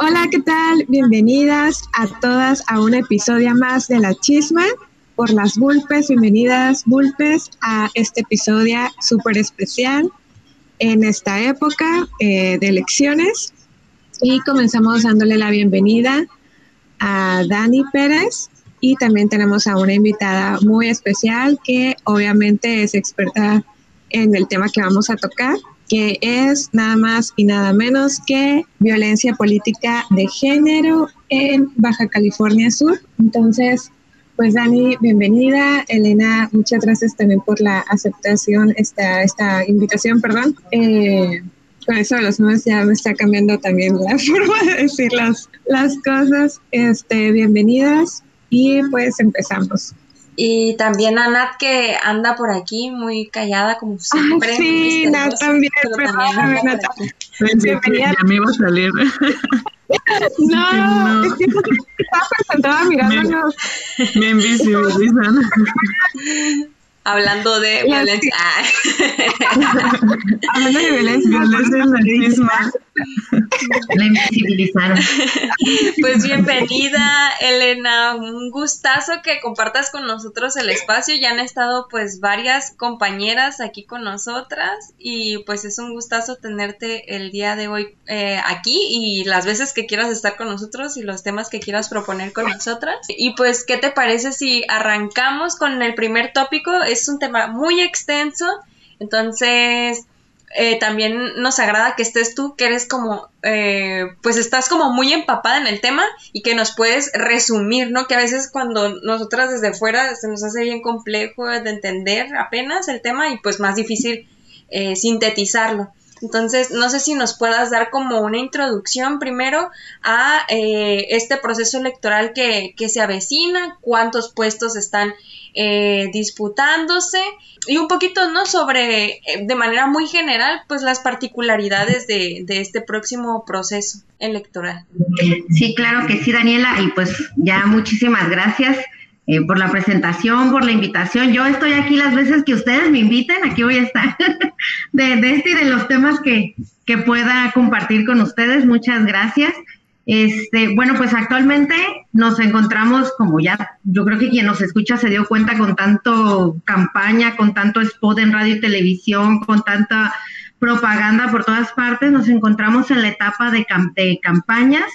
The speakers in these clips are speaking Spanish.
Hola, ¿qué tal? Bienvenidas a todas a un episodio más de La Chisma por las Bulpes. Bienvenidas, Bulpes, a este episodio súper especial en esta época eh, de elecciones. Y comenzamos dándole la bienvenida a Dani Pérez y también tenemos a una invitada muy especial que obviamente es experta en el tema que vamos a tocar, que es nada más y nada menos que violencia política de género en Baja California Sur. Entonces, pues Dani, bienvenida. Elena, muchas gracias también por la aceptación, esta, esta invitación, perdón. Eh, con eso los nombres ya me está cambiando también la forma de decir las, las cosas. Este, bienvenidas y pues empezamos. Y también a Nat que anda por aquí muy callada como siempre. sí, Nat también. Perdóname, Nat. Ya me iba a salir. No, no. es que estaba presentada mirándonos. Me, me invisibilizan. Hablando de violencia. Hablando de violencia. Violencia La invisibilizaron. Pues bienvenida, Elena. Un gustazo que compartas con nosotros el espacio. Ya han estado pues varias compañeras aquí con nosotras y pues es un gustazo tenerte el día de hoy eh, aquí y las veces que quieras estar con nosotros y los temas que quieras proponer con nosotras. Y pues, ¿qué te parece si arrancamos con el primer tópico? Es un tema muy extenso. Entonces, eh, también nos agrada que estés tú, que eres como, eh, pues estás como muy empapada en el tema y que nos puedes resumir, ¿no? Que a veces cuando nosotras desde fuera se nos hace bien complejo de entender apenas el tema y pues más difícil eh, sintetizarlo. Entonces, no sé si nos puedas dar como una introducción primero a este proceso electoral que, que, se avecina, cuántos puestos están eh, disputándose y un poquito, ¿no? Sobre, eh, de manera muy general, pues las particularidades de, este próximo proceso electoral. Sí, claro que sí, Daniela, y pues ya muchísimas gracias. Eh, por la presentación, por la invitación. Yo estoy aquí las veces que ustedes me inviten, aquí voy a estar de, de este y de los temas que, que pueda compartir con ustedes. Muchas gracias. Este, bueno, pues actualmente nos encontramos, como ya yo creo que quien nos escucha se dio cuenta con tanto campaña, con tanto spot en radio y televisión, con tanta propaganda por todas partes, nos encontramos en la etapa de, campañas.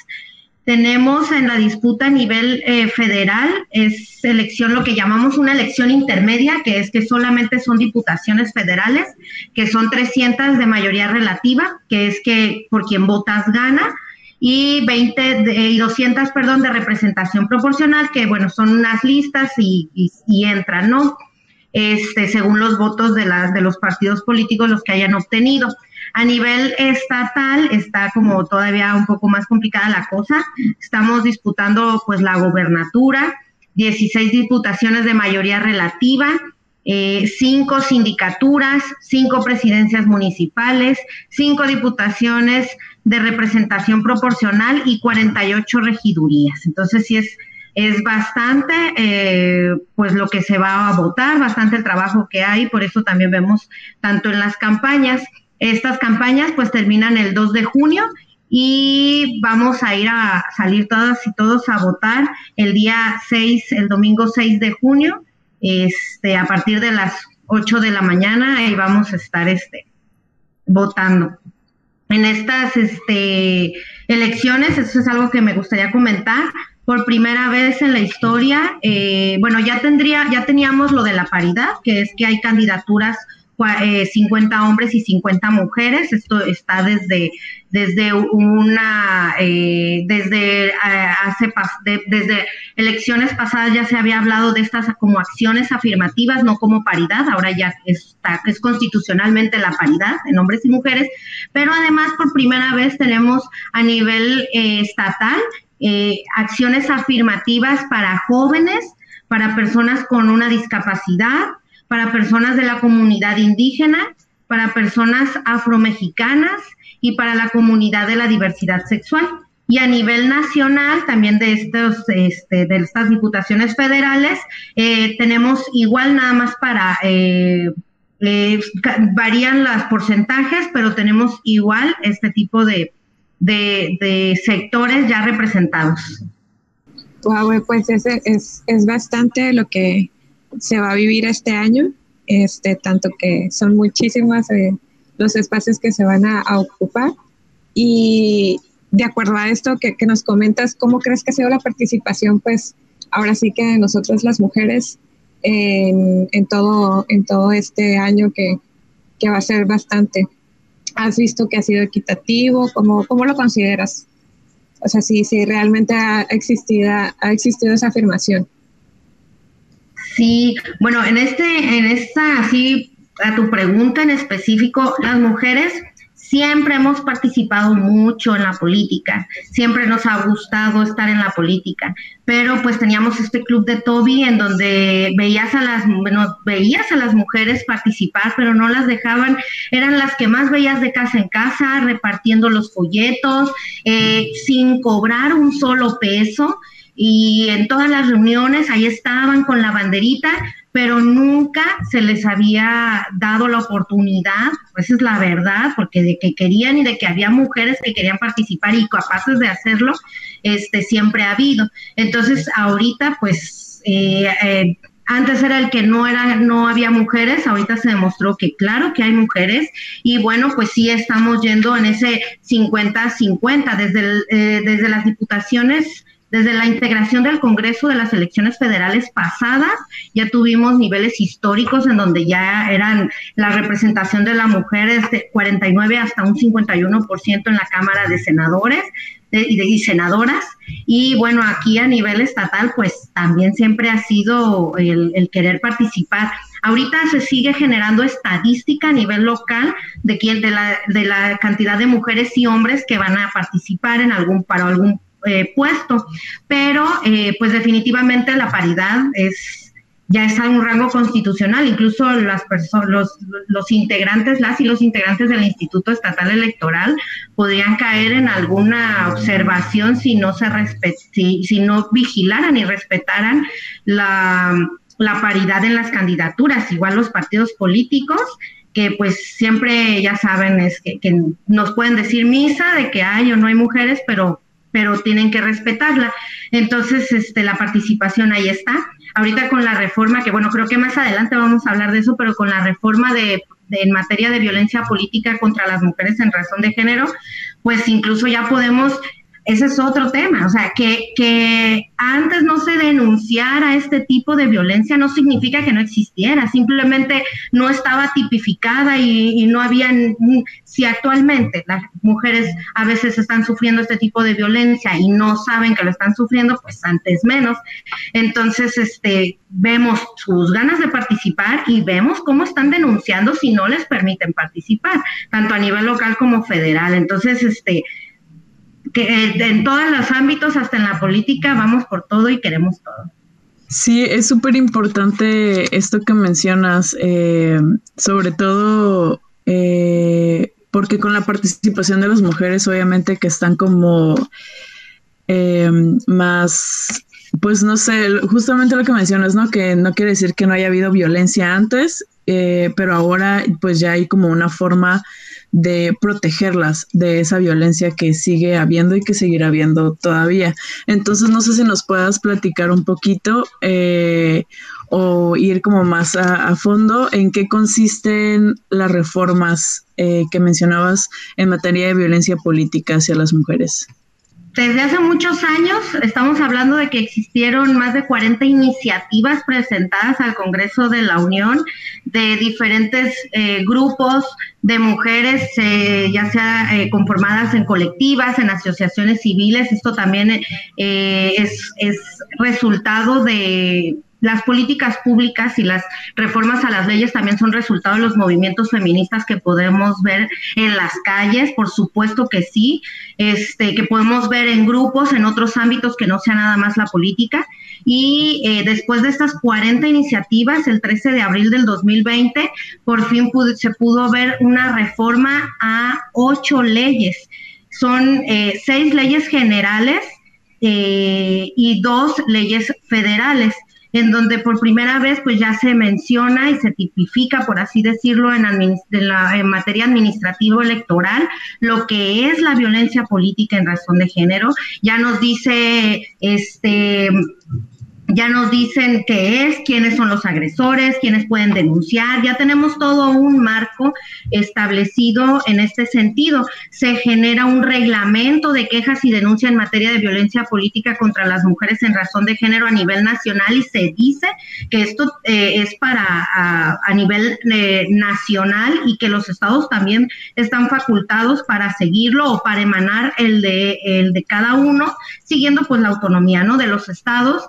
Tenemos en la disputa a nivel eh, federal, es elección, lo que llamamos una elección intermedia, que es que solamente son diputaciones federales, que son 300 de mayoría relativa, que es que por quien votas gana y 20 y 200, perdón, de representación proporcional, que bueno, son unas listas y, y, entran, ¿no? Este, según los votos de, las de los partidos políticos los que hayan obtenido. A nivel estatal está como todavía un poco más complicada la cosa. Estamos disputando pues la gobernatura, 16 diputaciones de mayoría relativa, eh, cinco sindicaturas, cinco presidencias municipales, cinco diputaciones de representación proporcional y 48 regidurías. Entonces, sí es, es bastante, eh, pues lo que se va a votar, bastante el trabajo que hay, por eso también vemos tanto en las campañas. Estas campañas pues terminan el 2 de junio y vamos a ir a salir todas y todos a votar el día 6, el domingo 6 de junio, este, a partir de las 8 de la mañana y vamos a estar este, votando en estas este, elecciones, eso es algo que me gustaría comentar. Por primera vez en la historia, eh, bueno, ya tendría, ya teníamos lo de la paridad, que es que hay candidaturas 50 eh, hombres y 50 mujeres. Esto está desde, desde una, eh, desde eh, hace, desde elecciones pasadas ya se había hablado de estas como acciones afirmativas, no como paridad. Ahora ya está, es constitucionalmente la paridad en hombres y mujeres. Pero además por primera vez tenemos a nivel estatal acciones afirmativas para jóvenes, para personas con una discapacidad, para personas de la comunidad indígena, para personas afromexicanas y para la comunidad de la diversidad sexual. Y a nivel nacional, también de, estos, este, de estas diputaciones federales, eh, tenemos igual nada más para, eh, eh, varían los porcentajes, pero tenemos igual este tipo de, de, sectores ya representados. Wow, pues ese es, es bastante lo que se va a vivir este año, este, tanto que son muchísimas eh, los espacios que se van a, ocupar. Y de acuerdo a esto que, que, nos comentas, ¿cómo crees que ha sido la participación? Pues ahora sí que nosotros las mujeres en, en todo, en todo este año que, que va a ser bastante. ¿Has visto que ha sido equitativo? ¿Cómo, cómo lo consideras? O sea, si, si realmente ha existido, ha existido esa afirmación. Sí, bueno, en este, en esta, así, a tu pregunta en específico, las mujeres Siempre hemos participado mucho en la política, siempre nos ha gustado estar en la política, pero pues teníamos este club de Toby en donde veías a las veías a las mujeres participar, pero no las dejaban, eran las que más veías de casa en casa, repartiendo los folletos, eh, sin cobrar un solo peso y en todas las reuniones ahí estaban con la banderita, pero nunca se les había dado la oportunidad, esa es la verdad, porque de que querían y de que había mujeres que querían participar y capaces de hacerlo, este siempre ha habido. Entonces, ahorita, pues, eh, eh, antes era el que no era, no había mujeres, ahorita se demostró que claro que hay mujeres, y bueno, pues sí estamos yendo en ese 50-50, desde, eh, desde las diputaciones desde la integración del Congreso de las elecciones federales pasadas, ya tuvimos niveles históricos en donde ya eran la representación de la mujer de 49 hasta un 51% en la Cámara de Senadores y, de, senadoras. Y bueno, aquí a nivel estatal, pues también siempre ha sido el, querer participar. Ahorita se sigue generando estadística a nivel local de, quién, de, la, de la cantidad de mujeres y hombres que van a participar en algún, para algún eh, puesto, pero eh, pues definitivamente la paridad es ya está en un rango constitucional, incluso las los, los integrantes, las y los integrantes del Instituto Estatal Electoral podrían caer en alguna observación si no se si, si no vigilaran y respetaran la, paridad en las candidaturas, igual los partidos políticos que pues siempre ya saben es que, nos pueden decir misa de que hay o no hay mujeres, pero pero tienen que respetarla. Entonces, este, la participación ahí está. Ahorita con la reforma, que bueno, creo que más adelante vamos a hablar de eso, pero con la reforma de, en materia de violencia política contra las mujeres en razón de género, pues incluso ya podemos ese es otro tema, o sea, que, que antes no se denunciara este tipo de violencia no significa que no existiera, simplemente no estaba tipificada y, no había, si actualmente las mujeres a veces están sufriendo este tipo de violencia y no saben que lo están sufriendo, pues antes menos. Entonces, este, vemos sus ganas de participar y vemos cómo están denunciando si no les permiten participar, tanto a nivel local como federal. Entonces, este, que eh, en todos los ámbitos, hasta en la política, vamos por todo y queremos todo. Sí, es súper importante esto que mencionas, eh, sobre todo eh, porque con la participación de las mujeres, obviamente que están como más, pues no sé, justamente lo que mencionas, ¿no? Que no quiere decir que no haya habido violencia antes, pero ahora pues ya hay como una forma de protegerlas de esa violencia que sigue habiendo y que seguirá habiendo todavía. Entonces, no sé si nos puedas platicar un poquito eh, o ir como más a, fondo en qué consisten las reformas eh, que mencionabas en materia de violencia política hacia las mujeres. Desde hace muchos años estamos hablando de que existieron más de 40 iniciativas presentadas al Congreso de la Unión de diferentes eh, grupos de mujeres, eh, ya sea eh, conformadas en colectivas, en asociaciones civiles. Esto también es, es resultado de las políticas públicas y las reformas a las leyes también son resultado de los movimientos feministas que podemos ver en las calles, por supuesto que sí, este, que podemos ver en grupos, en otros ámbitos que no sea nada más la política. Y eh, después de estas 40 iniciativas, el 13 de abril del 2020, por fin se pudo ver una reforma a ocho leyes. Son eh, seis leyes generales eh, y dos leyes federales en donde por primera vez pues ya se menciona y se tipifica, por así decirlo, en, la, materia administrativo electoral, lo que es la violencia política en razón de género. Ya nos dice este ya nos dicen qué es, quiénes son los agresores, quiénes pueden denunciar, ya tenemos todo un marco establecido en este sentido. Se genera un reglamento de quejas y denuncias en materia de violencia política contra las mujeres en razón de género a nivel nacional y se dice que esto eh, es para a, nivel eh, nacional y que los estados también están facultados para seguirlo o para emanar el de, el de cada uno, siguiendo pues la autonomía ¿no? de los estados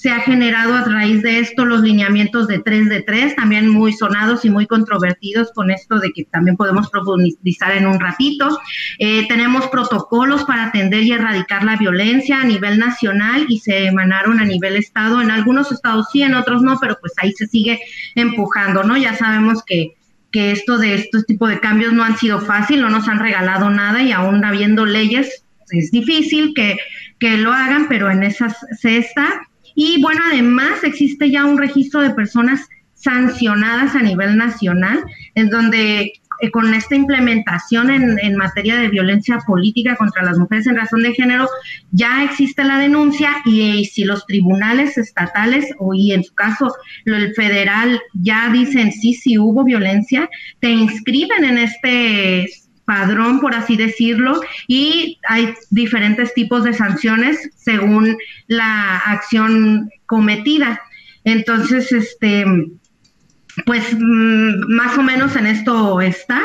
se ha generado a raíz de esto los lineamientos de 3 de 3, también muy sonados y muy controvertidos con esto de que también podemos profundizar en un ratito. Eh, tenemos protocolos para atender y erradicar la violencia a nivel nacional y se emanaron a nivel estado. En algunos estados sí, en otros no, pero pues ahí se sigue empujando, ¿no? Ya sabemos que que esto de estos tipos de cambios no han sido fácil, no nos han regalado nada y aún habiendo leyes es difícil que, que lo hagan, pero en esas se está. Y bueno, además existe ya un registro de personas sancionadas a nivel nacional, en donde eh, con esta implementación en, materia de violencia política contra las mujeres en razón de género, ya existe la denuncia y, si los tribunales estatales o y en su caso el federal ya dicen sí, sí hubo violencia, te inscriben en este padrón, por así decirlo, y hay diferentes tipos de sanciones según la acción cometida. Entonces, este, pues mm, más o menos en esto está.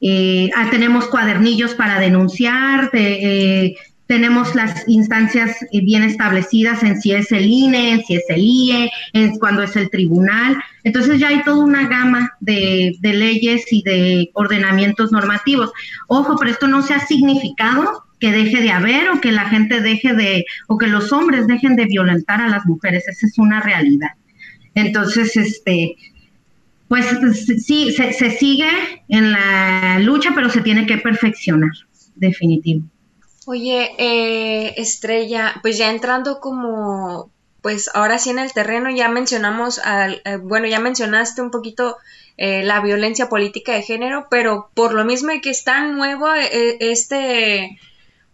Eh, ah, tenemos cuadernillos para denunciar, eh, tenemos las instancias eh, bien establecidas en si es el INE, en si es el IE, en cuando es el tribunal. Entonces ya hay toda una gama de, leyes y de ordenamientos normativos. Ojo, pero esto no se ha significado que deje de haber o que la gente deje de, o que los hombres dejen de violentar a las mujeres. Esa es una realidad. Entonces, este, pues sí, se sigue en la lucha, pero se tiene que perfeccionar, definitivo. Oye, eh, Estrella, pues ya entrando como, pues ahora sí en el terreno, ya mencionamos, al, eh, bueno, ya mencionaste un poquito eh, la violencia política de género, pero por lo mismo que es tan nuevo este,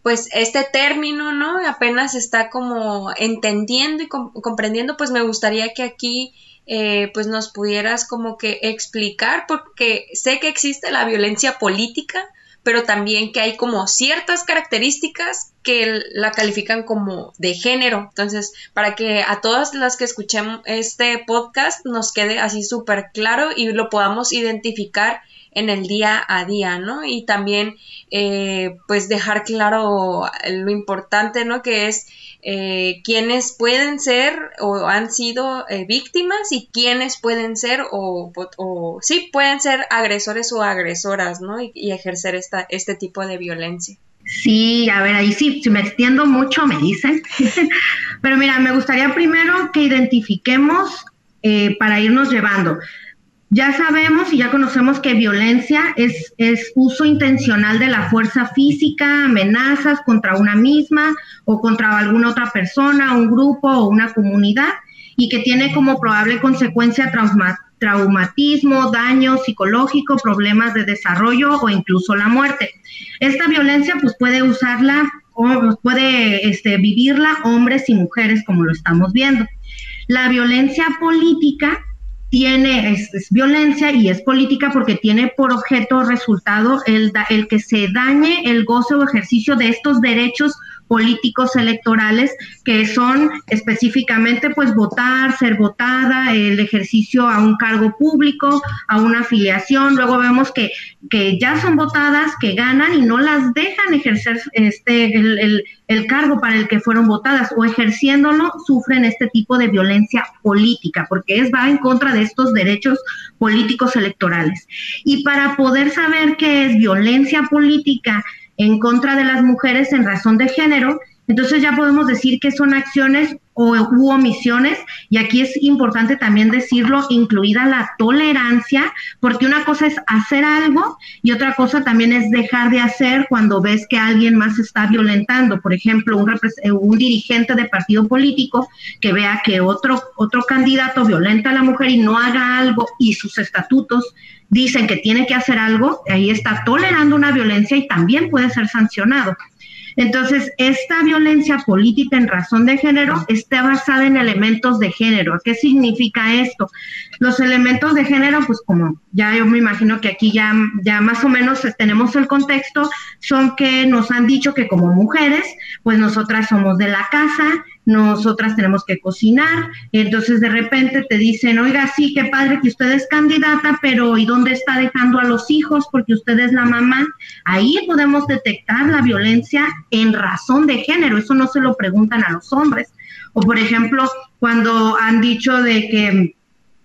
pues este término, ¿no? Apenas está como entendiendo y comprendiendo, pues me gustaría que aquí pues nos pudieras como que explicar, porque sé que existe la violencia política, pero también que hay como ciertas características que la califican como de género. Entonces, para que a todas las que escuchemos este podcast nos quede así súper claro y lo podamos identificar en el día a día, ¿no? Y también, eh, pues, dejar claro lo importante, ¿no? Que es eh, quienes pueden ser o han sido eh, víctimas y quienes pueden ser o, sí pueden ser agresores o agresoras, ¿no? Y, ejercer esta, este tipo de violencia. Sí, a ver, ahí sí, si me extiendo mucho me dicen, pero mira, me gustaría primero que identifiquemos eh, para irnos llevando. Ya sabemos y ya conocemos que violencia es, uso intencional de la fuerza física, amenazas contra una misma o contra alguna otra persona, un grupo o una comunidad y que tiene como probable consecuencia traumatismo, daño psicológico, problemas de desarrollo o incluso la muerte. Esta violencia pues puede usarla o puede este, vivirla hombres y mujeres como lo estamos viendo. La violencia política tiene, es, violencia y es política porque tiene por objeto resultado el, el que se dañe el goce o ejercicio de estos derechos políticos electorales que son específicamente pues votar, ser votada, el ejercicio a un cargo público, a una afiliación. Luego vemos que, que ya son votadas, que ganan y no las dejan ejercer este el, el cargo para el que fueron votadas o ejerciéndolo sufren este tipo de violencia política porque es va en contra de estos derechos políticos electorales. Y para poder saber qué es violencia política, en contra de las mujeres en razón de género, Entonces ya podemos decir que son acciones o u omisiones, y aquí es importante también decirlo, incluida la tolerancia, porque una cosa es hacer algo y otra cosa también es dejar de hacer cuando ves que alguien más está violentando. Por ejemplo, un, eh, un dirigente de partido político que vea que otro, otro candidato violenta a la mujer y no haga algo y sus estatutos dicen que tiene que hacer algo, ahí está tolerando una violencia y también puede ser sancionado. Entonces, esta violencia política en razón de género está basada en elementos de género. ¿Qué significa esto? Los elementos de género, pues como ya yo me imagino que aquí ya, ya más o menos tenemos el contexto, son que nos han dicho que como mujeres, pues nosotras somos de la casa, nosotras tenemos que cocinar, entonces de repente te dicen, oiga, sí, qué padre que usted es candidata, pero ¿y dónde está dejando a los hijos? Porque usted es la mamá. Ahí podemos detectar la violencia en razón de género, eso no se lo preguntan a los hombres. O por ejemplo, cuando han dicho de que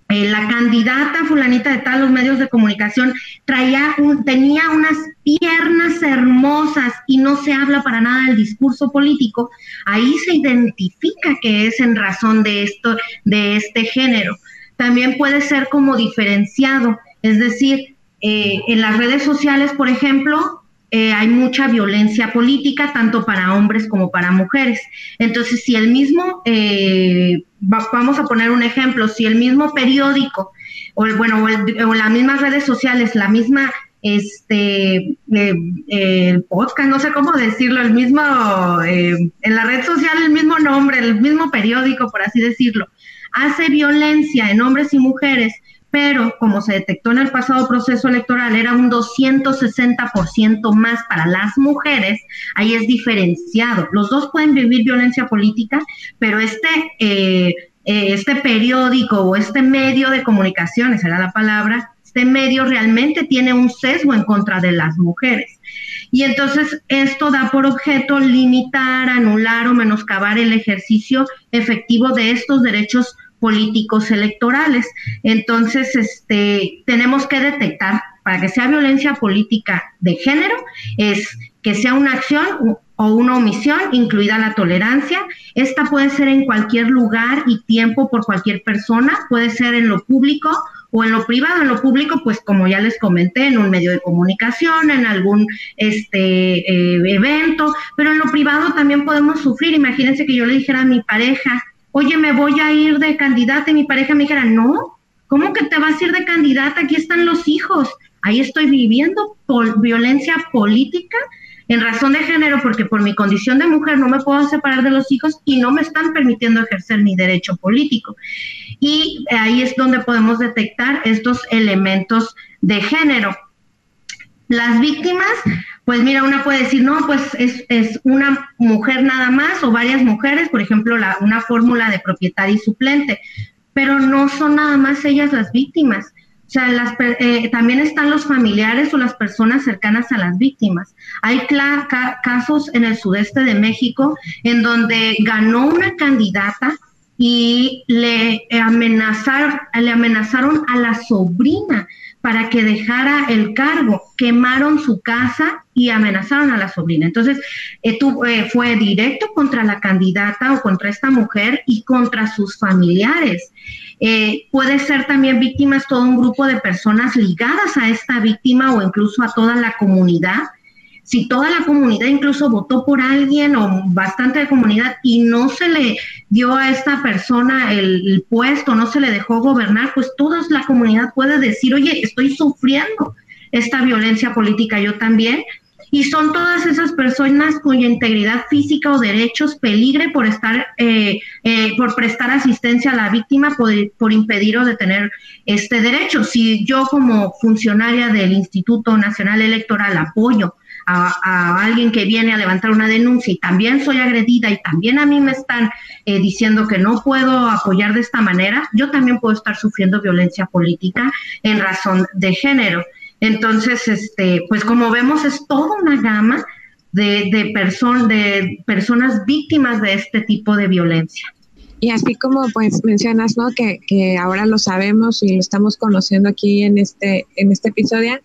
eh, la candidata fulanita de tal, los medios de comunicación, traía un, tenía unas piernas hermosas y no se habla para nada del discurso político, ahí se identifica que es en razón de esto, de este género. También puede ser como diferenciado, es decir, eh, en las redes sociales, por ejemplo, eh, hay mucha violencia política, tanto para hombres como para mujeres. Entonces, si el mismo, eh, vamos a poner un ejemplo, si el mismo periódico, o bueno, o, las mismas redes sociales, la misma este eh, el podcast, no sé cómo decirlo, el mismo, en la red social el mismo nombre, el mismo periódico, por así decirlo, hace violencia en hombres y mujeres, pero como se detectó en el pasado proceso electoral, era un 260% más para las mujeres, ahí es diferenciado. Los dos pueden vivir violencia política, pero este, eh, eh, este periódico o este medio de comunicación, esa era la palabra, este medio realmente tiene un sesgo en contra de las mujeres. Y entonces esto da por objeto limitar, anular o menoscabar el ejercicio efectivo de estos derechos políticos electorales. Entonces, este, tenemos que detectar para que sea violencia política de género, es que sea una acción o una omisión, incluida la tolerancia. Esta puede ser en cualquier lugar y tiempo por cualquier persona, puede ser en lo público o en lo privado, en lo público, pues como ya les comenté, en un medio de comunicación, en algún este eh, evento, pero en lo privado también podemos sufrir. Imagínense que yo le dijera a mi pareja, oye, me voy a ir de candidata y mi pareja me dijera, no, ¿cómo que te vas a ir de candidata? Aquí están los hijos. Ahí estoy viviendo por violencia política en razón de género, porque por mi condición de mujer no me puedo separar de los hijos y no me están permitiendo ejercer mi derecho político. Y ahí es donde podemos detectar estos elementos de género. Las víctimas pues mira, una puede decir, no, pues es, una mujer nada más o varias mujeres, por ejemplo, la, una fórmula de propietario y suplente, pero no son nada más ellas las víctimas. O sea, las, eh, también están los familiares o las personas cercanas a las víctimas. Hay casos en el sudeste de México en donde ganó una candidata y le amenazaron, le amenazaron a la sobrina para que dejara el cargo. Quemaron su casa y amenazaron a la sobrina. Entonces, eh, eh, fue directo contra la candidata o contra esta mujer y contra sus familiares. Eh, puede ser también víctimas todo un grupo de personas ligadas a esta víctima o incluso a toda la comunidad si toda la comunidad incluso votó por alguien o bastante de comunidad y no se le dio a esta persona el, puesto, no se le dejó gobernar, pues toda la comunidad puede decir, oye, estoy sufriendo esta violencia política yo también. Y son todas esas personas cuya integridad física o derechos peligre por estar, eh, eh, por prestar asistencia a la víctima, por, por impedir o detener este derecho. Si yo como funcionaria del Instituto Nacional Electoral apoyo a, alguien que viene a levantar una denuncia y también soy agredida y también a mí me están eh, diciendo que no puedo apoyar de esta manera, yo también puedo estar sufriendo violencia política en razón de género. Entonces, este, pues como vemos, es toda una gama de, de, de personas víctimas de este tipo de violencia. Y así como pues mencionas, ¿no? Que, que ahora lo sabemos y lo estamos conociendo aquí en este, en este episodio,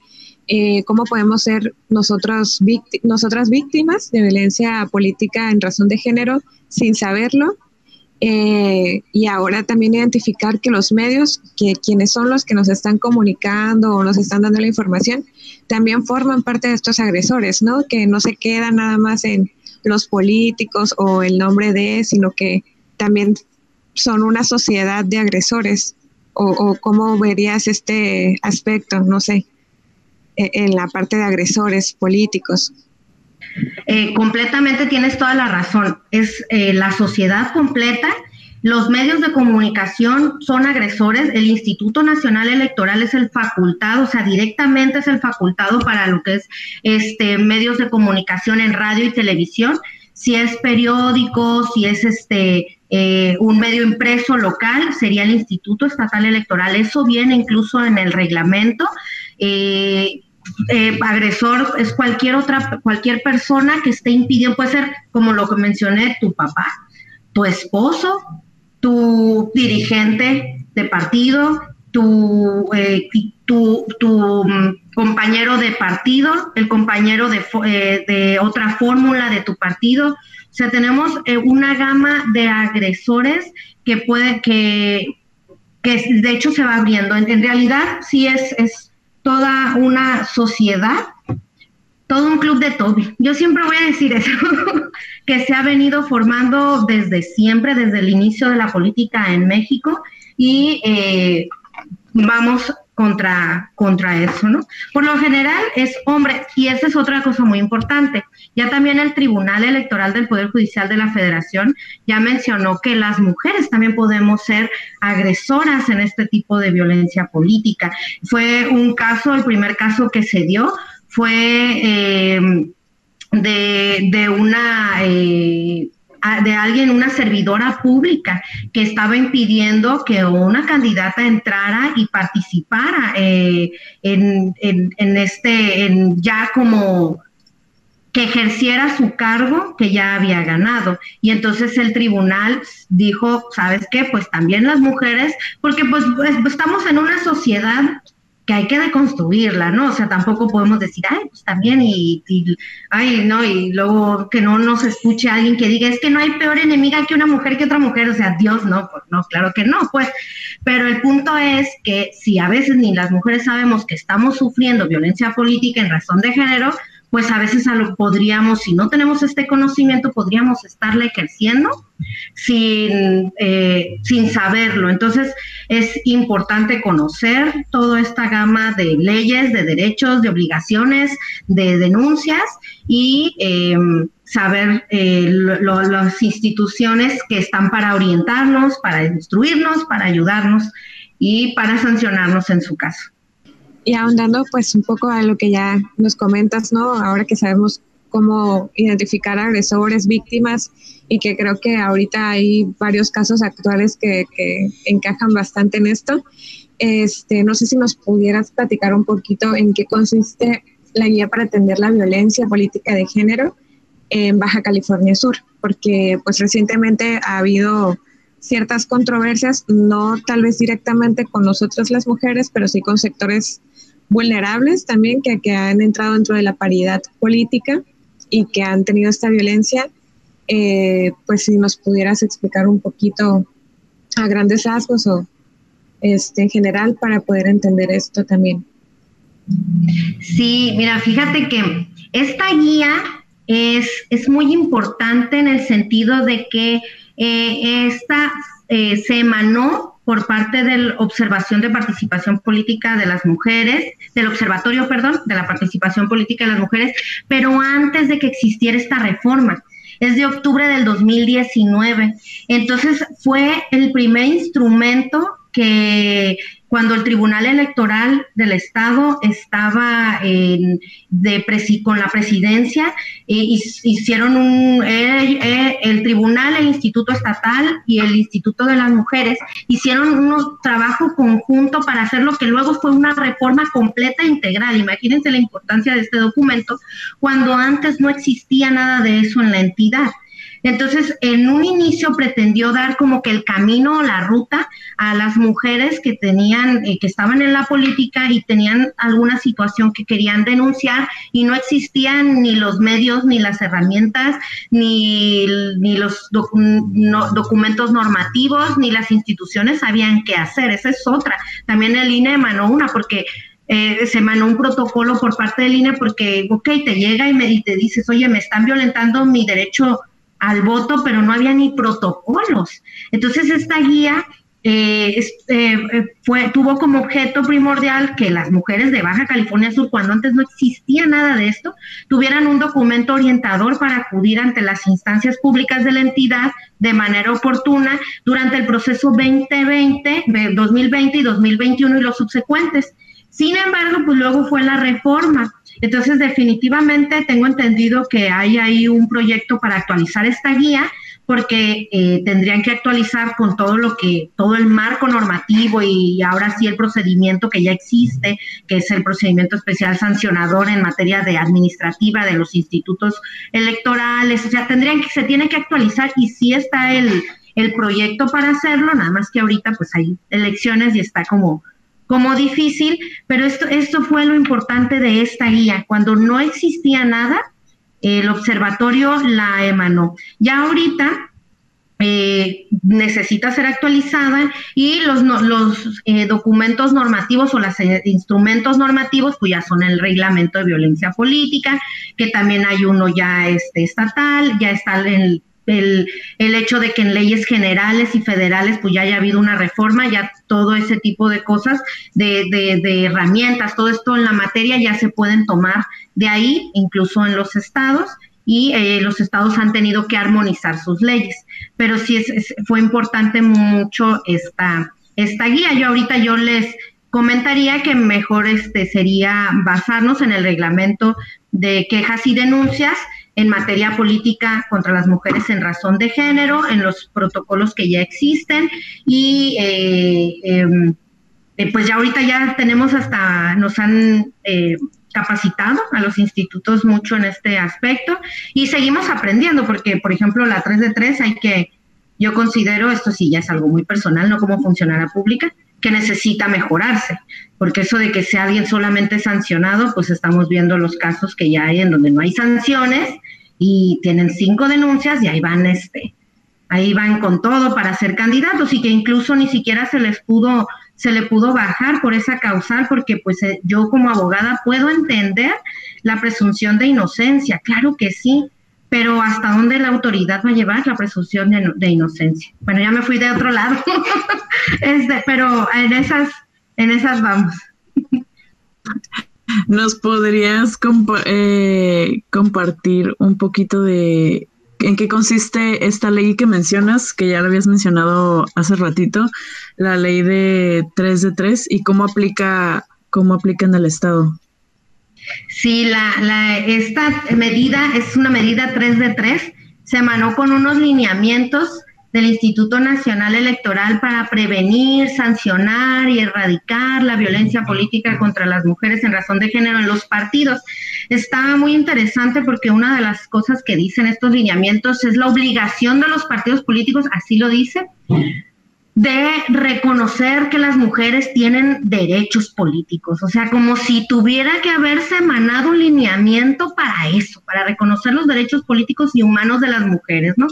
eh, cómo podemos ser nosotros nosotras víctimas de violencia política en razón de género sin saberlo. Eh, y ahora también identificar que los medios, que quienes son los que nos están comunicando o nos están dando la información, también forman parte de estos agresores, ¿no? Que no se queda nada más en los políticos o el nombre de, sino que también son una sociedad de agresores. O, o cómo verías este aspecto, no sé. E-, en la parte de agresores políticos. Eh, completamente tienes toda la razón. Es eh, la sociedad completa. Los medios de comunicación son agresores. El Instituto Nacional Electoral es el facultado, o sea, directamente es el facultado para lo que es este medios de comunicación en radio y televisión. Si es periódico, si es este eh, un medio impreso local, sería el Instituto Estatal Electoral. Eso viene incluso en el reglamento. Eh, eh, agresor es cualquier otra, cualquier persona que esté impidiendo, puede ser como lo que mencioné, tu papá, tu esposo, tu dirigente de partido, tu, eh, tu, mm, compañero de partido, el compañero de, de otra fórmula de tu partido. O sea, tenemos una gama de agresores que puede, que, que de hecho se va abriendo. En, realidad sí es toda una sociedad, todo un club de Toby. Yo siempre voy a decir eso, que se ha venido formando desde siempre, desde el inicio de la política en México y eh, vamos contra, contra eso, ¿no? Por lo general es hombre, y esa es otra cosa muy importante. Ya también el Tribunal Electoral del Poder Judicial de la Federación ya mencionó que las mujeres también podemos ser agresoras en este tipo de violencia política. Fue un caso, el primer caso que se dio fue eh, de, de, una... Eh, de alguien, una servidora pública, que estaba impidiendo que una candidata entrara y participara eh, en, en, este, en ya como que ejerciera su cargo que ya había ganado. Y entonces el tribunal dijo, ¿sabes qué? Pues también las mujeres, porque pues, pues estamos en una sociedad que hay que deconstruirla, ¿no? O sea, tampoco podemos decir, ay, pues también, y, ay, no, y luego que no nos escuche alguien que diga, es que no hay peor enemiga que una mujer que otra mujer, o sea, Dios, no, pues no, claro que no, pues, pero el punto es que si a veces ni las mujeres sabemos que estamos sufriendo violencia política en razón de género, pues a veces a lo podríamos, si no tenemos este conocimiento, podríamos estarle ejerciendo sin, eh, sin saberlo. Entonces es importante conocer toda esta gama de leyes, de derechos, de obligaciones, de denuncias y em, saber eh, las instituciones que están para orientarnos, para instruirnos, para ayudarnos y para sancionarnos en su caso. Y ahondando pues un poco a lo que ya nos comentas, ¿no? Ahora que sabemos cómo identificar agresores, víctimas, y que creo que ahorita hay varios casos actuales que, que encajan bastante en esto. Este, no sé si nos pudieras platicar un poquito en qué consiste la guía para atender la violencia política de género en Baja California Sur, porque pues recientemente ha habido ciertas controversias, no tal vez directamente con nosotras las mujeres, pero sí con sectores vulnerables también que, que, han entrado dentro de la paridad política y que han tenido esta violencia, eh, pues si nos pudieras explicar un poquito a grandes rasgos o este, en general para poder entender esto también. Sí, mira, fíjate que esta guía es, es muy importante en el sentido de que eh, esta eh, se emanó por parte de la Observación de Participación Política de las Mujeres, del Observatorio, perdón, de la Participación Política de las Mujeres, pero antes de que existiera esta reforma. Es de octubre del 2019. Entonces fue el primer instrumento que cuando el Tribunal Electoral del Estado estaba en, de con la presidencia, eh, hicieron un, eh, eh, el Tribunal, el Instituto Estatal y el Instituto de las Mujeres hicieron un trabajo conjunto para hacer lo que luego fue una reforma completa e integral. Imagínense la importancia de este documento cuando antes no existía nada de eso en la entidad. Entonces, en un inicio pretendió dar como que el camino o la ruta a las mujeres que tenían, eh, que estaban en la política y tenían alguna situación que querían denunciar y no existían ni los medios, ni las herramientas, ni, ni los documentos normativos, ni las instituciones sabían qué hacer. Esa es otra. También el INE emanó una porque eh, se emanó un protocolo por parte del INE porque, ok, te llega y, me, y te dices, oye, me están violentando mi derecho al voto, pero no había ni protocolos. Entonces, esta guía eh, eh, fue, tuvo como objeto primordial que las mujeres de Baja California Sur, cuando antes no existía nada de esto, tuvieran un documento orientador para acudir ante las instancias públicas de la entidad de manera oportuna durante el proceso 2020, 2020 y 2021 y los subsecuentes. Sin embargo, pues luego fue la reforma. Entonces, definitivamente tengo entendido que hay ahí un proyecto para actualizar esta guía, porque eh, tendrían que actualizar con todo lo que, todo el marco normativo y ahora sí el procedimiento que ya existe, que es el procedimiento especial sancionador en materia de administrativa de los institutos electorales. O sea, tendrían que, se tiene que actualizar y sí está el, el proyecto para hacerlo, nada más que ahorita pues hay elecciones y está como como difícil, pero esto, esto fue lo importante de esta guía. Cuando no existía nada, el observatorio la emanó. Ya ahorita eh, necesita ser actualizada y los, los eh, documentos normativos o los eh, instrumentos normativos pues ya son el reglamento de violencia política, que también hay uno ya este, estatal, ya está el el, el, hecho de que en leyes generales y federales pues ya haya habido una reforma, ya todo ese tipo de cosas, de, de, herramientas, todo esto en la materia ya se pueden tomar de ahí, incluso en los estados, y eh, los estados han tenido que armonizar sus leyes. Pero sí es, fue importante mucho esta, esta guía. Yo ahorita yo les comentaría que mejor este sería basarnos en el reglamento de quejas y denuncias en materia política contra las mujeres en razón de género, en los protocolos que ya existen y eh, em, eh, pues ya ahorita ya tenemos hasta, nos han eh, capacitado a los institutos mucho en este aspecto y seguimos aprendiendo porque, por ejemplo, la 3 de 3 hay que, yo considero, esto sí ya es algo muy personal, no como funcionara pública, que necesita mejorarse, porque eso de que sea alguien solamente sancionado, pues estamos viendo los casos que ya hay en donde no hay sanciones y tienen cinco denuncias y ahí van este ahí van con todo para ser candidatos y que incluso ni siquiera se les pudo se le pudo bajar por esa causal porque pues eh, yo como abogada puedo entender la presunción de inocencia, claro que sí, pero hasta dónde la autoridad va a llevar la presunción de, inocencia. Bueno, ya me fui de otro lado, este, pero en esas, en esas vamos. ¿Nos podrías eh, compartir un poquito de en qué consiste esta ley que mencionas, que ya lo habías mencionado hace ratito, la ley de 3 de 3 y cómo aplica, cómo aplica en el Estado? Sí, la, la, esta medida es una medida 3 de 3, se emanó con unos lineamientos del Instituto Nacional Electoral para prevenir, sancionar y erradicar la violencia política contra las mujeres en razón de género en los partidos. Está muy interesante porque una de las cosas que dicen estos lineamientos es la obligación de los partidos políticos, así lo dice, de reconocer que las mujeres tienen derechos políticos, o sea, como si tuviera que haberse emanado un lineamiento para eso, para reconocer los derechos políticos y humanos de las mujeres, ¿no?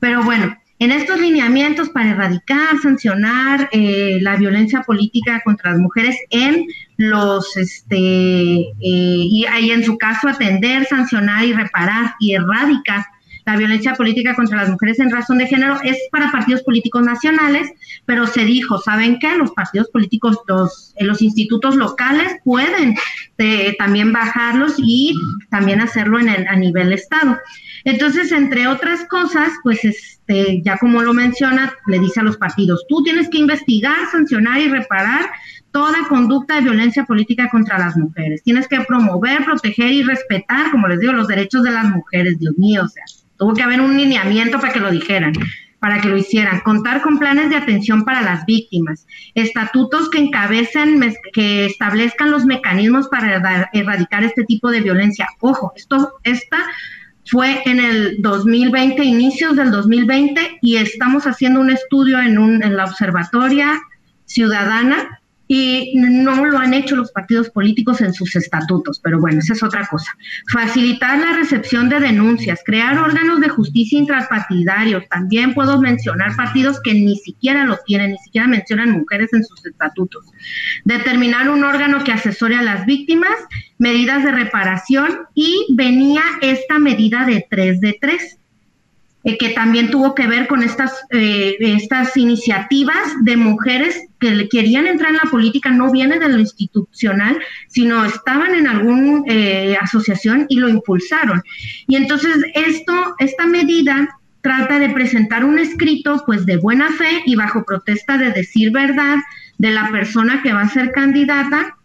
Pero bueno, en estos lineamientos para erradicar, sancionar eh, la violencia política contra las mujeres en los, este, eh, y, y en su caso atender, sancionar y reparar y erradicar la violencia política contra las mujeres en razón de género es para partidos políticos nacionales, pero se dijo, ¿saben qué? Los partidos políticos, los, los institutos locales pueden eh, también bajarlos y también hacerlo en el, a nivel Estado. Entonces, entre otras cosas, pues este, ya como lo menciona, le dice a los partidos, tú tienes que investigar, sancionar y reparar toda conducta de violencia política contra las mujeres. Tienes que promover, proteger y respetar, como les digo, los derechos de las mujeres, Dios mío, o sea, tuvo que haber un lineamiento para que lo dijeran para que lo hicieran, contar con planes de atención para las víctimas, estatutos que encabecen, que establezcan los mecanismos para erradicar este tipo de violencia. Ojo, esto, esta fue en el 2020, inicios del 2020, y estamos haciendo un estudio en, un, en la Observatoria Ciudadana y no lo han hecho los partidos políticos en sus estatutos, pero bueno, esa es otra cosa. Facilitar la recepción de denuncias, crear órganos de justicia intrapartidarios, también puedo mencionar partidos que ni siquiera lo tienen, ni siquiera mencionan mujeres en sus estatutos. Determinar un órgano que asesore a las víctimas, medidas de reparación y venía esta medida de 3 de 3 eh, que también tuvo que ver con estas, eh, estas iniciativas de mujeres que querían entrar en la política, no viene de lo institucional, sino estaban en alguna eh, asociación y lo impulsaron. Y entonces esto, esta medida trata de presentar un escrito pues de buena fe y bajo protesta de decir verdad de la persona que va a ser candidata,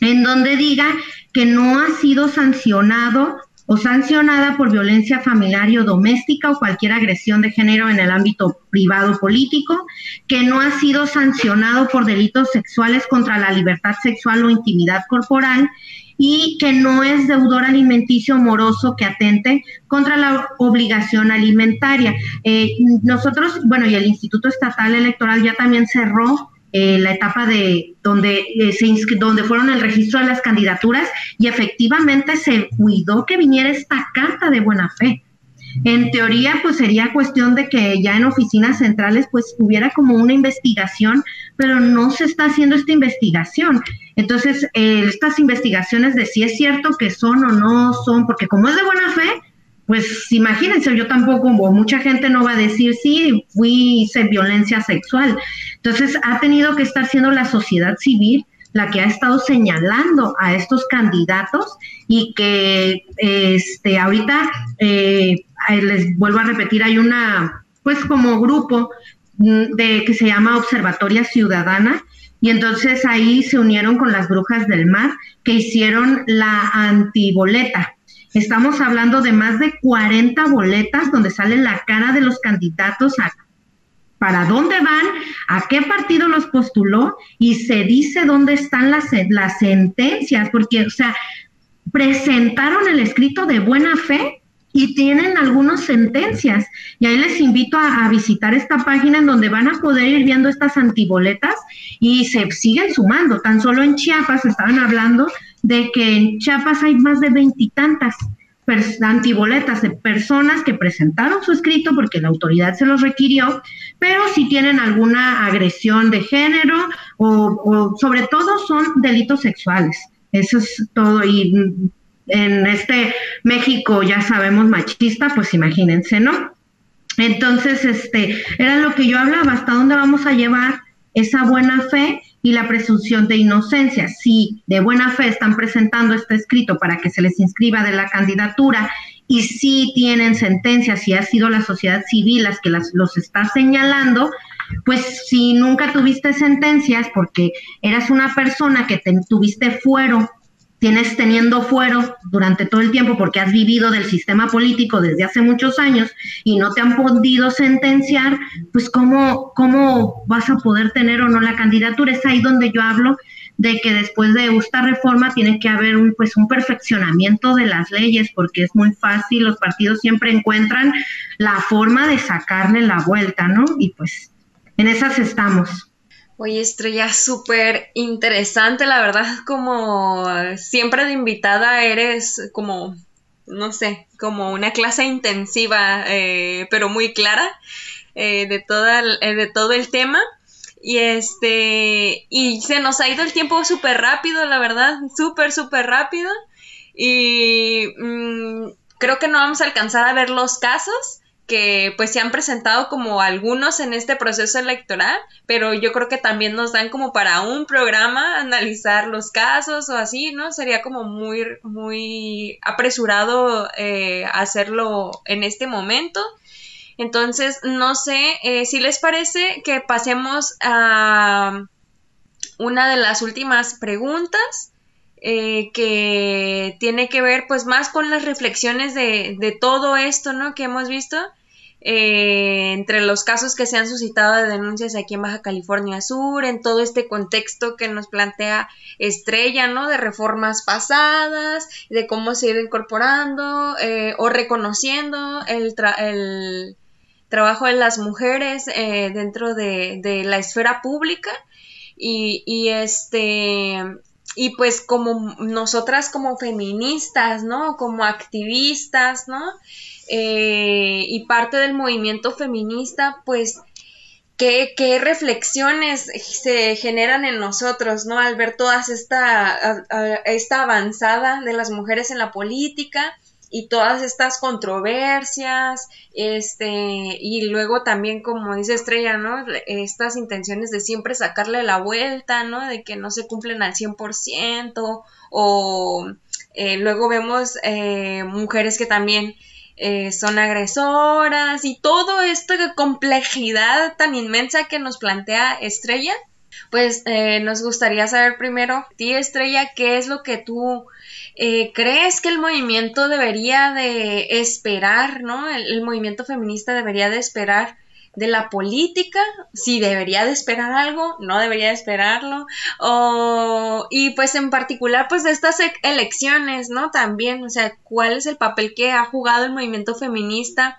en donde diga que no ha sido sancionado sancionada por violencia familiar o doméstica o cualquier agresión de género en el ámbito privado político, que no ha sido sancionado por delitos sexuales contra la libertad sexual o intimidad corporal y que no es deudor alimenticio moroso que atente contra la obligación alimentaria. Eh, nosotros, bueno, y el Instituto Estatal Electoral ya también cerró eh, la etapa de donde, eh, se donde fueron el registro de las candidaturas y efectivamente se cuidó que viniera esta carta de buena fe. En teoría, pues sería cuestión de que ya en oficinas centrales pues hubiera como una investigación, pero no se está haciendo esta investigación. Entonces, eh, estas investigaciones de si es cierto que son o no son, porque como es de buena fe, pues imagínense, yo tampoco, mucha gente no va a decir, sí, fui, hice violencia sexual. Entonces, ha tenido que estar siendo la sociedad civil la que ha estado señalando a estos candidatos y que este ahorita eh, les vuelvo a repetir hay una pues como grupo mm, de que se llama Observatoria Ciudadana y entonces ahí se unieron con las brujas del mar que hicieron la antiboleta. Estamos hablando de más de 40 boletas donde sale la cara de los candidatos a para dónde van, a qué partido los postuló y se dice dónde están las, las sentencias, porque, o sea, presentaron el escrito de buena fe y tienen algunas sentencias. Y ahí les invito a, a, visitar esta página en donde van a poder ir viendo estas antiboletas y se siguen sumando. Tan solo en Chiapas estaban hablando de que en Chiapas hay más de veintitantas antiboletas de personas que presentaron su escrito porque la autoridad se los requirió, pero si tienen alguna agresión de género o, sobre todo son delitos sexuales. Eso es todo. Y en este México ya sabemos machista, pues imagínense, ¿no? Entonces, este, era lo que yo hablaba, hasta dónde vamos a llevar esa buena fe y la presunción de inocencia. Si de buena fe están presentando este escrito para que se les inscriba de la candidatura y si tienen sentencias, si ha sido la sociedad civil las que las, los está señalando, pues si nunca tuviste sentencias porque eras una persona que tuviste fuero tienes teniendo fuero durante todo el tiempo porque has vivido del sistema político desde hace muchos años y no te han podido sentenciar, pues cómo, cómo vas a poder tener o no la candidatura. Es ahí donde yo hablo de que después de esta reforma tiene que haber un, pues un perfeccionamiento de las leyes porque es muy fácil, los partidos siempre encuentran la forma de sacarle la vuelta, ¿no? Y pues en esas estamos. Oye, Estrella, súper interesante, la verdad, como siempre de invitada eres como, no sé, como una clase intensiva, eh, pero muy clara eh, de, toda, eh, de todo el tema. Y este, y se nos ha ido el tiempo súper rápido, la verdad, súper, súper rápido. Y mm, creo que no vamos a alcanzar a ver los casos, que pues se han presentado como algunos en este proceso electoral, pero yo creo que también nos dan como para un programa analizar los casos o así, ¿no? Sería como muy, muy apresurado eh, hacerlo en este momento. Entonces, no sé eh, si les parece que pasemos a una de las últimas preguntas. Eh, que tiene que ver pues más con las reflexiones de, de todo esto, ¿no? Que hemos visto eh, entre los casos que se han suscitado de denuncias aquí en Baja California Sur, en todo este contexto que nos plantea Estrella, ¿no? De reformas pasadas, de cómo se ha ido incorporando eh, o reconociendo el, trabajo de las mujeres eh, dentro de, de, la esfera pública y, y este y pues como nosotras como feministas, ¿no? Como activistas, ¿no? Eh, y parte del movimiento feminista, pues, ¿qué, ¿qué, reflexiones se generan en nosotros, ¿no? Al ver toda esta, esta avanzada de las mujeres en la política y todas estas controversias, este, y luego también, como dice Estrella, ¿no? Estas intenciones de siempre sacarle la vuelta, ¿no? De que no se cumplen al 100%, o eh, luego vemos eh, mujeres que también eh, son agresoras y toda esta complejidad tan inmensa que nos plantea Estrella, pues nos gustaría saber primero, ti Estrella, qué es lo que tú eh, ¿Crees que el movimiento debería de esperar, ¿no? El, movimiento feminista debería de esperar de la política, si debería de esperar algo, no debería de esperarlo, o, y pues en particular pues de estas e, elecciones, ¿no? También, o sea, ¿cuál es el papel que ha jugado el movimiento feminista?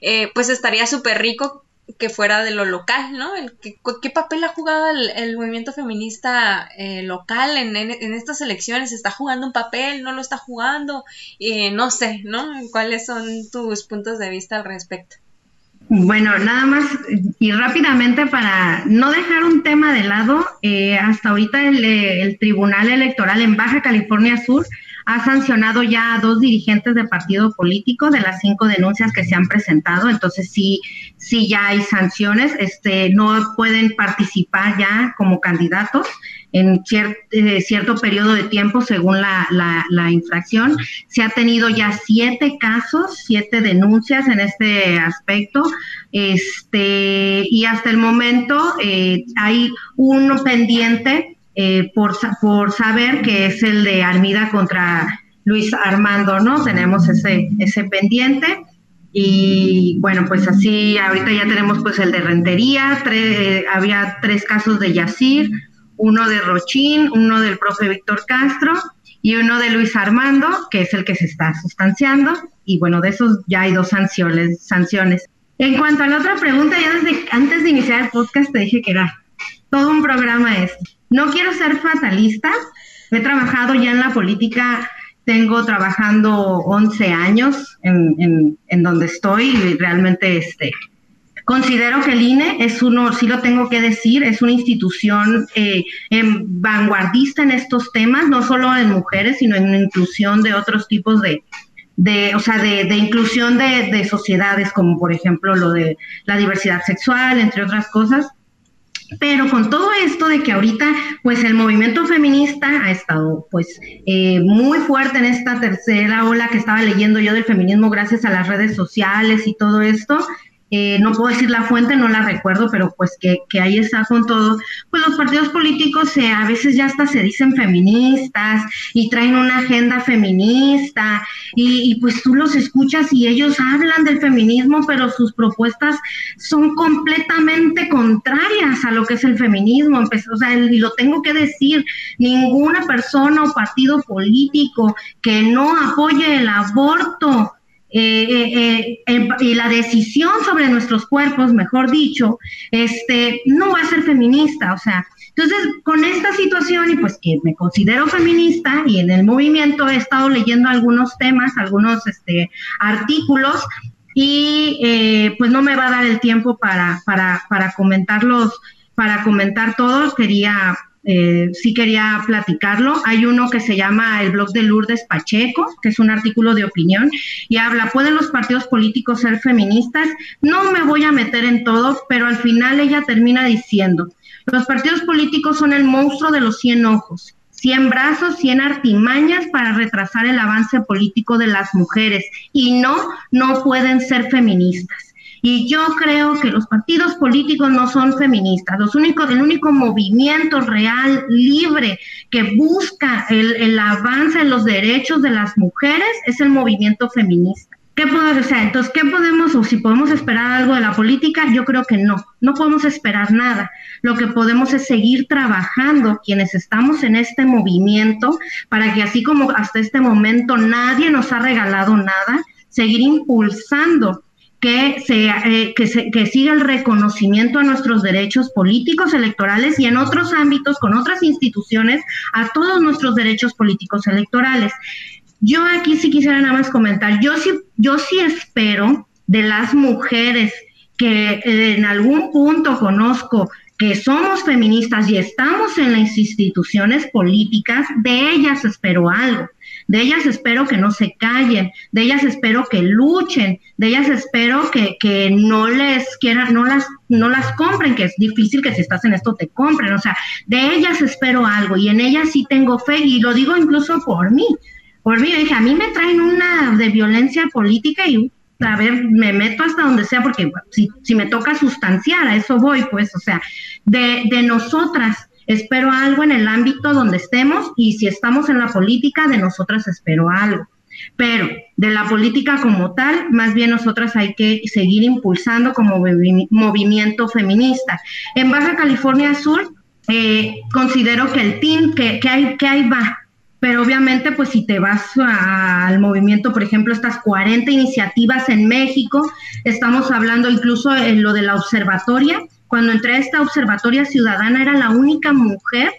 Eh, pues estaría súper rico que fuera de lo local, ¿no? El, ¿qué, papel ha jugado el, movimiento feminista eh, local en, estas elecciones? ¿Está jugando un papel? ¿No lo está jugando? Eh, no sé, ¿no? ¿Cuáles son tus puntos de vista al respecto? Bueno, nada más y rápidamente para no dejar un tema de lado, eh, hasta ahorita el, el Tribunal Electoral en Baja California Sur ha sancionado ya a dos dirigentes de partido político de las cinco denuncias que se han presentado, entonces sí, sí ya hay sanciones, este, no pueden participar ya como candidatos en eh, cierto periodo de tiempo según la, la, infracción. Se ha tenido ya siete casos, siete denuncias en este aspecto, este, y hasta el momento eh, hay uno pendiente eh, por, por saber que es el de Armida contra Luis Armando, ¿no? Tenemos ese, ese pendiente. Y bueno, pues así, ahorita ya tenemos pues el de Rentería, eh, había tres casos de Yacir, uno de Rochín, uno del profe Víctor Castro y uno de Luis Armando, que es el que se está sustanciando. Y bueno, de esos ya hay dos sanciones. sanciones. En cuanto a la otra pregunta, ya desde antes de iniciar el podcast te dije que era todo un programa esto. No quiero ser fatalista. He trabajado ya en la política, tengo trabajando 11 años en, donde estoy y realmente este, considero que el INE es uno, sí lo tengo que decir, es una institución eh, vanguardista en estos temas, no solo en mujeres, sino en inclusión de otros tipos de, de, o sea, de, inclusión de, sociedades, como por ejemplo lo de la diversidad sexual, entre otras cosas. Pero con todo esto de que ahorita, pues el movimiento feminista ha estado, pues, eh, muy fuerte en esta tercera ola que estaba leyendo yo del feminismo gracias a las redes sociales y todo esto, eh, no puedo decir la fuente, no la recuerdo, pero pues que, que ahí está con todo, pues los partidos políticos eh, a veces ya hasta se dicen feministas y traen una agenda feminista y, y, pues tú los escuchas y ellos hablan del feminismo, pero sus propuestas son completamente contrarias a lo que es el feminismo. O sea, y lo tengo que decir, ninguna persona o partido político que no apoye el aborto, eh, eh, eh y la decisión sobre nuestros cuerpos, mejor dicho, este, no va a ser feminista, o sea, entonces con esta situación y pues que me considero feminista y en el movimiento he estado leyendo algunos temas, algunos este, artículos y pues no me va a dar el tiempo para, para, para comentarlos, para comentar todos, quería eh, sí quería platicarlo. Hay uno que se llama el blog de Lourdes Pacheco, que es un artículo de opinión, y habla, ¿pueden los partidos políticos ser feministas? No me voy a meter en todo, pero al final ella termina diciendo, los partidos políticos son el monstruo de los cien ojos. cien brazos, cien artimañas para retrasar el avance político de las mujeres y no, no pueden ser feministas. Y yo creo que los partidos políticos no son feministas. Los únicos, el único movimiento real, libre, que busca el, el avance en los derechos de las mujeres es el movimiento feminista ¿Qué podemos, o sea, entonces, ¿qué podemos o si podemos esperar algo de la política? Yo creo que no, no podemos esperar nada. Lo que podemos es seguir trabajando quienes estamos en este movimiento para que así como hasta este momento nadie nos ha regalado nada, seguir impulsando que, se, eh, que, se, que siga el reconocimiento a nuestros derechos políticos, electorales y en otros ámbitos, con otras instituciones, a todos nuestros derechos políticos electorales. Yo aquí sí quisiera nada más comentar, yo sí, yo sí espero de las mujeres que en algún punto conozco que somos feministas y estamos en las instituciones políticas, de ellas espero algo. De ellas espero que no se callen, de ellas espero que luchen, de ellas espero que, que no les quieran, no las, no las compren, que es difícil que si estás en esto te compren. O sea, de ellas espero algo y en ellas sí tengo fe y lo digo incluso por mí. Por mí, dije, a mí me traen una de violencia política y a ver, me meto hasta donde sea, porque si, si me toca sustanciar, a eso voy, pues, o sea, de, de nosotras espero algo en el ámbito donde estemos y si estamos en la política, de nosotras espero algo. Pero de la política como tal, más bien nosotras hay que seguir impulsando como movimiento feminista. En Baja California Sur, eh, considero que el team que, que, hay, que ahí va, pero obviamente pues si te vas al movimiento, por ejemplo, estas 40 iniciativas en México, estamos hablando incluso en lo de la observatoria, cuando entré a esta observatoria ciudadana era la única mujer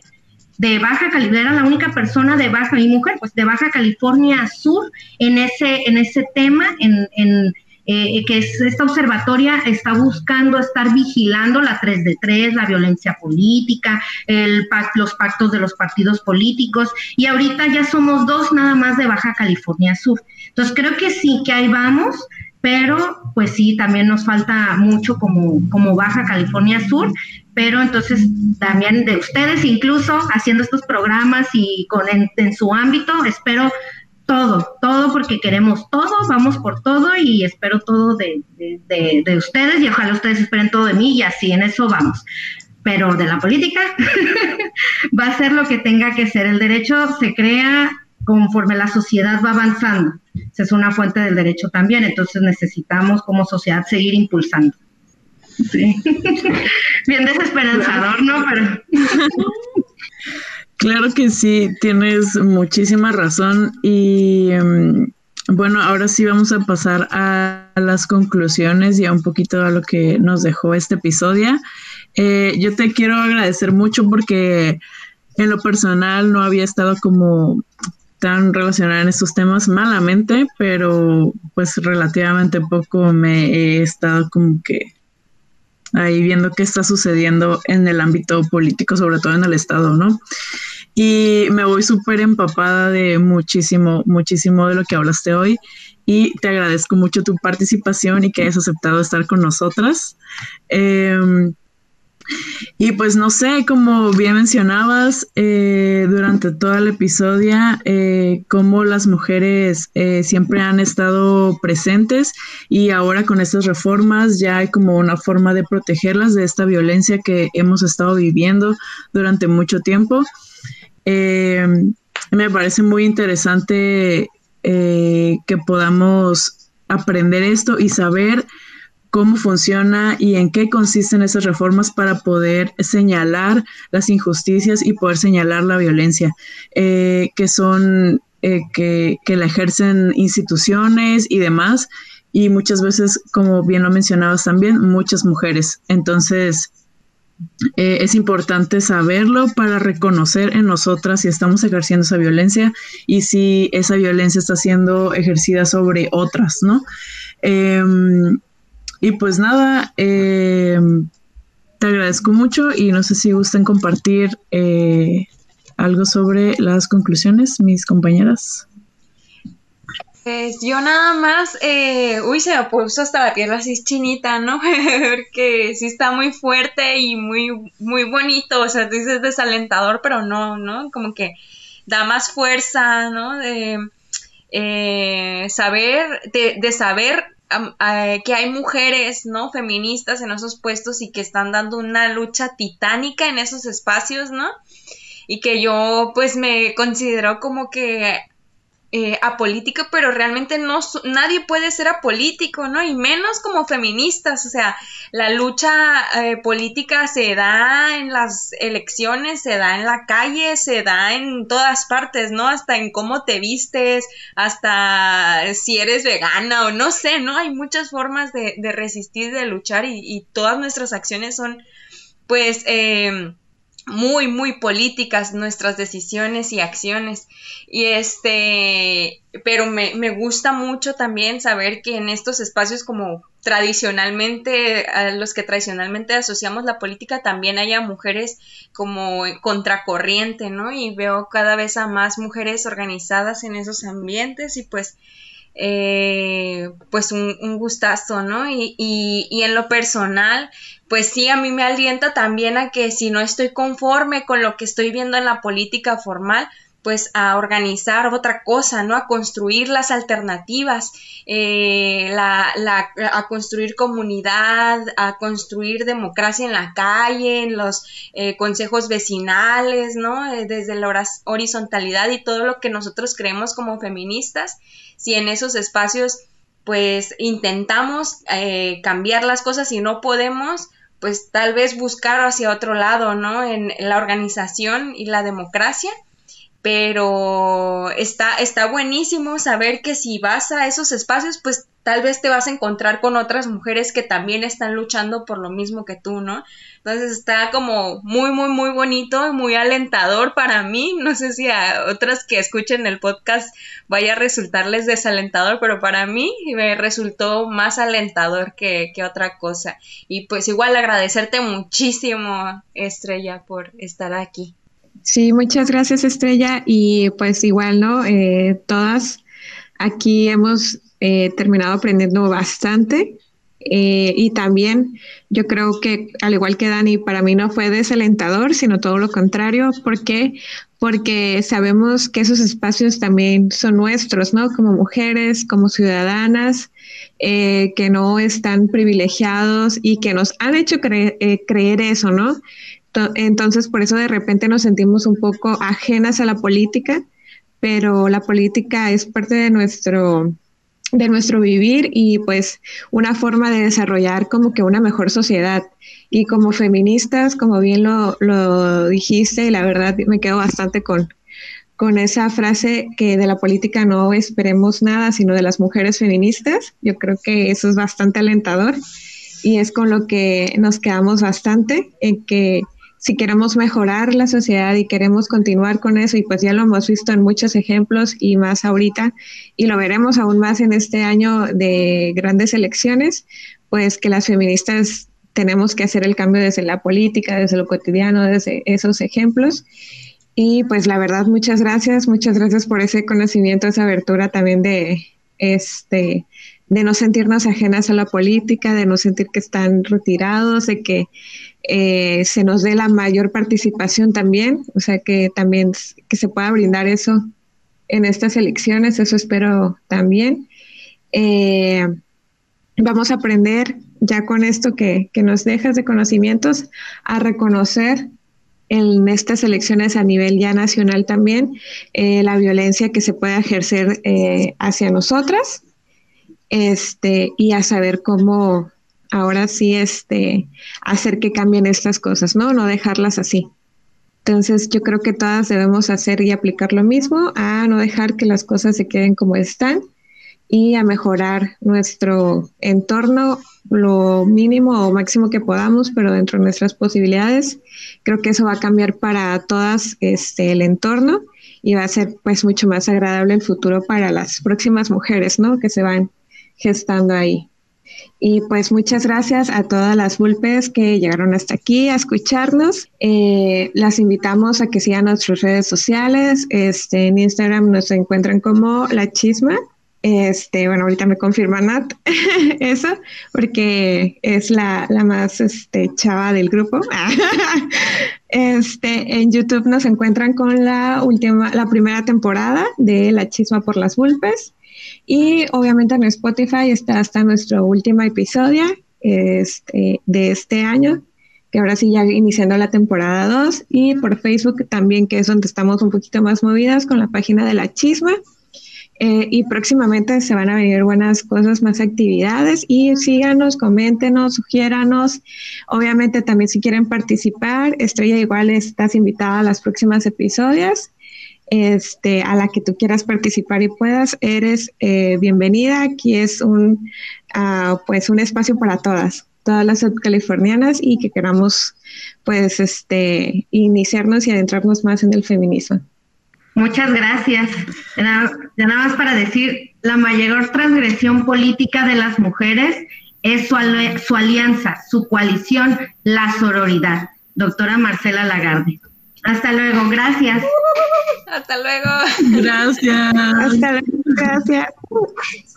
de Baja California, era la única persona de Baja y mujer, pues de Baja California Sur en ese, en ese tema, en, en eh, que es, esta observatoria está buscando estar vigilando la 3 de 3, la violencia política, el, los pactos de los partidos políticos, y ahorita ya somos dos nada más de Baja California Sur. Entonces creo que sí, que ahí vamos, pero pues sí, también nos falta mucho como, como Baja California Sur, pero entonces también de ustedes incluso haciendo estos programas y con en, su ámbito, espero todo, todo porque queremos todo, vamos por todo y espero todo de, de, de, ustedes y ojalá ustedes esperen todo de mí y así en eso vamos. Pero de la política va a ser lo que tenga que ser. El derecho se crea conforme la sociedad va avanzando. Esa es una fuente del derecho también, entonces necesitamos como sociedad seguir impulsando. Sí. Bien desesperanzador, ¿no? Pero... Claro que sí, tienes muchísima razón y em, bueno, ahora sí vamos a pasar a las conclusiones y a un poquito a lo que nos dejó este episodio. Eh, yo te quiero agradecer mucho porque en lo personal no había estado como tan relacionada en estos temas malamente, pero pues relativamente poco me he estado como que ahí viendo qué está sucediendo en el ámbito político, sobre todo en el Estado, ¿no? Y me voy súper empapada de muchísimo, muchísimo de lo que hablaste hoy y te agradezco mucho tu participación y que hayas aceptado estar con nosotras. Em, y pues no sé, como bien mencionabas eh, durante todo el episodio, eh, cómo las mujeres eh, siempre han estado presentes y ahora con estas reformas ya hay como una forma de protegerlas de esta violencia que hemos estado viviendo durante mucho tiempo. me parece muy interesante que podamos aprender esto y saber cómo funciona y en qué consisten esas reformas para poder señalar las injusticias y poder señalar la violencia, eh, que son, eh, que, que, la ejercen instituciones y demás, y muchas veces, como bien lo mencionabas también, muchas mujeres. Entonces, eh, es importante saberlo para reconocer en nosotras si estamos ejerciendo esa violencia y si esa violencia está siendo ejercida sobre otras, ¿no? Em, y pues nada, eh, te agradezco mucho y no sé si gustan compartir eh, algo sobre las conclusiones, mis compañeras. Pues yo nada más, eh, uy, se me puso hasta la tierra así chinita, ¿no? Porque sí está muy fuerte y muy, muy bonito, o sea, dices desalentador, pero no, ¿no? Como que da más fuerza, ¿no? De saber, de saber que hay mujeres, ¿no? Feministas en esos puestos y que están dando una lucha titánica en esos espacios, ¿no? Y que yo pues me considero como que eh, apolítica, pero realmente no nadie puede ser apolítico, ¿no? Y menos como feministas, o sea, la lucha eh, política se da en las elecciones, se da en la calle, se da en todas partes, ¿no? Hasta en cómo te vistes, hasta si eres vegana o no sé, ¿no? Hay muchas formas de, de resistir, de luchar y, y, todas nuestras acciones son, pues, eh, muy, muy políticas nuestras decisiones y acciones. Y este, pero me, me, gusta mucho también saber que en estos espacios como tradicionalmente, a los que tradicionalmente asociamos la política, también haya mujeres como contracorriente, ¿no? Y veo cada vez a más mujeres organizadas en esos ambientes y pues eh, pues un, un, gustazo, ¿no? Y, y, y, en lo personal, pues sí, a mí me alienta también a que si no estoy conforme con lo que estoy viendo en la política formal, pues a organizar otra cosa, ¿no? A construir las alternativas, eh, la, la, a construir comunidad, a construir democracia en la calle, en los eh, consejos vecinales, ¿no? Eh, desde la horizontalidad y todo lo que nosotros creemos como feministas si en esos espacios pues intentamos eh, cambiar las cosas y no podemos, pues tal vez buscar hacia otro lado, ¿no? En la organización y la democracia. Pero está, está buenísimo saber que si vas a esos espacios, pues tal vez te vas a encontrar con otras mujeres que también están luchando por lo mismo que tú, ¿no? Entonces está como muy, muy, muy bonito y muy alentador para mí. No sé si a otras que escuchen el podcast vaya a resultarles desalentador, pero para mí me resultó más alentador que, que otra cosa. Y pues igual agradecerte muchísimo, Estrella, por estar aquí. Sí, muchas gracias, Estrella. Y pues igual, ¿no? Eh, todas aquí hemos eh, terminado aprendiendo bastante. Eh, y también yo creo que, al igual que Dani, para mí no fue desalentador, sino todo lo contrario. ¿Por qué? Porque sabemos que esos espacios también son nuestros, ¿no? Como mujeres, como ciudadanas, eh, que no están privilegiados y que nos han hecho creer eso, ¿no? Entonces, por eso de repente nos sentimos un poco ajenas a la política, pero la política es parte de nuestro de nuestro vivir y pues una forma de desarrollar como que una mejor sociedad. Y como feministas, como bien lo, lo dijiste, y la verdad me quedo bastante con, con esa frase que de la política no esperemos nada, sino de las mujeres feministas. Yo creo que eso es bastante alentador y es con lo que nos quedamos bastante, en que si queremos mejorar la sociedad y queremos continuar con eso, y pues ya lo hemos visto en muchos ejemplos y más ahorita, y lo veremos aún más en este año de grandes elecciones, pues que las feministas tenemos que hacer el cambio desde la política, desde lo cotidiano, desde esos ejemplos. Y pues la verdad, muchas gracias, muchas gracias por ese conocimiento, esa abertura también de este de no sentirnos ajenas a la política, de no sentir que están retirados, de que eh, se nos dé la mayor participación también, o sea que también que se pueda brindar eso en estas elecciones, eso espero también. Eh, vamos a aprender ya con esto que, nos dejas de conocimientos a reconocer en estas elecciones a nivel ya nacional también eh, la violencia que se puede ejercer hacia nosotras este, y a saber cómo ahora sí este, hacer que cambien estas cosas, ¿no? No dejarlas así. Entonces yo creo que todas debemos hacer y aplicar lo mismo, a no dejar que las cosas se queden como están y a mejorar nuestro entorno lo mínimo o máximo que podamos, pero dentro de nuestras posibilidades. Creo que eso va a cambiar para todas este, el entorno y va a ser pues mucho más agradable el futuro para las próximas mujeres, ¿no? Que se van gestando ahí. Y pues muchas gracias a todas las vulpes que llegaron hasta aquí a escucharnos. Eh, las invitamos a que sigan nuestras redes sociales. Este, en Instagram nos encuentran como La Chisma. Este, bueno, ahorita me confirma Nat eso, porque es la, la más este, chava del grupo. este, en YouTube nos encuentran con la última, la primera temporada de La Chisma por las Vulpes. Y obviamente en Spotify está hasta nuestro último episodio este, de este año, que ahora sí ya iniciando la temporada 2, y por Facebook también, que es donde estamos un poquito más movidas con la página de la chisma. Eh, y próximamente se van a venir buenas cosas, más actividades y síganos, coméntenos, sugiéranos. Obviamente también si quieren participar, Estrella igual estás invitada a las próximas episodios. Este, a la que tú quieras participar y puedas, eres eh, bienvenida. Aquí es un, uh, pues un espacio para todas, todas las californianas y que queramos pues este iniciarnos y adentrarnos más en el feminismo. Muchas gracias. Ya nada más para decir, la mayor transgresión política de las mujeres es su, su alianza, su coalición, la sororidad. Doctora Marcela Lagarde. Hasta luego, gracias. Hasta luego. Gracias. Hasta luego, gracias.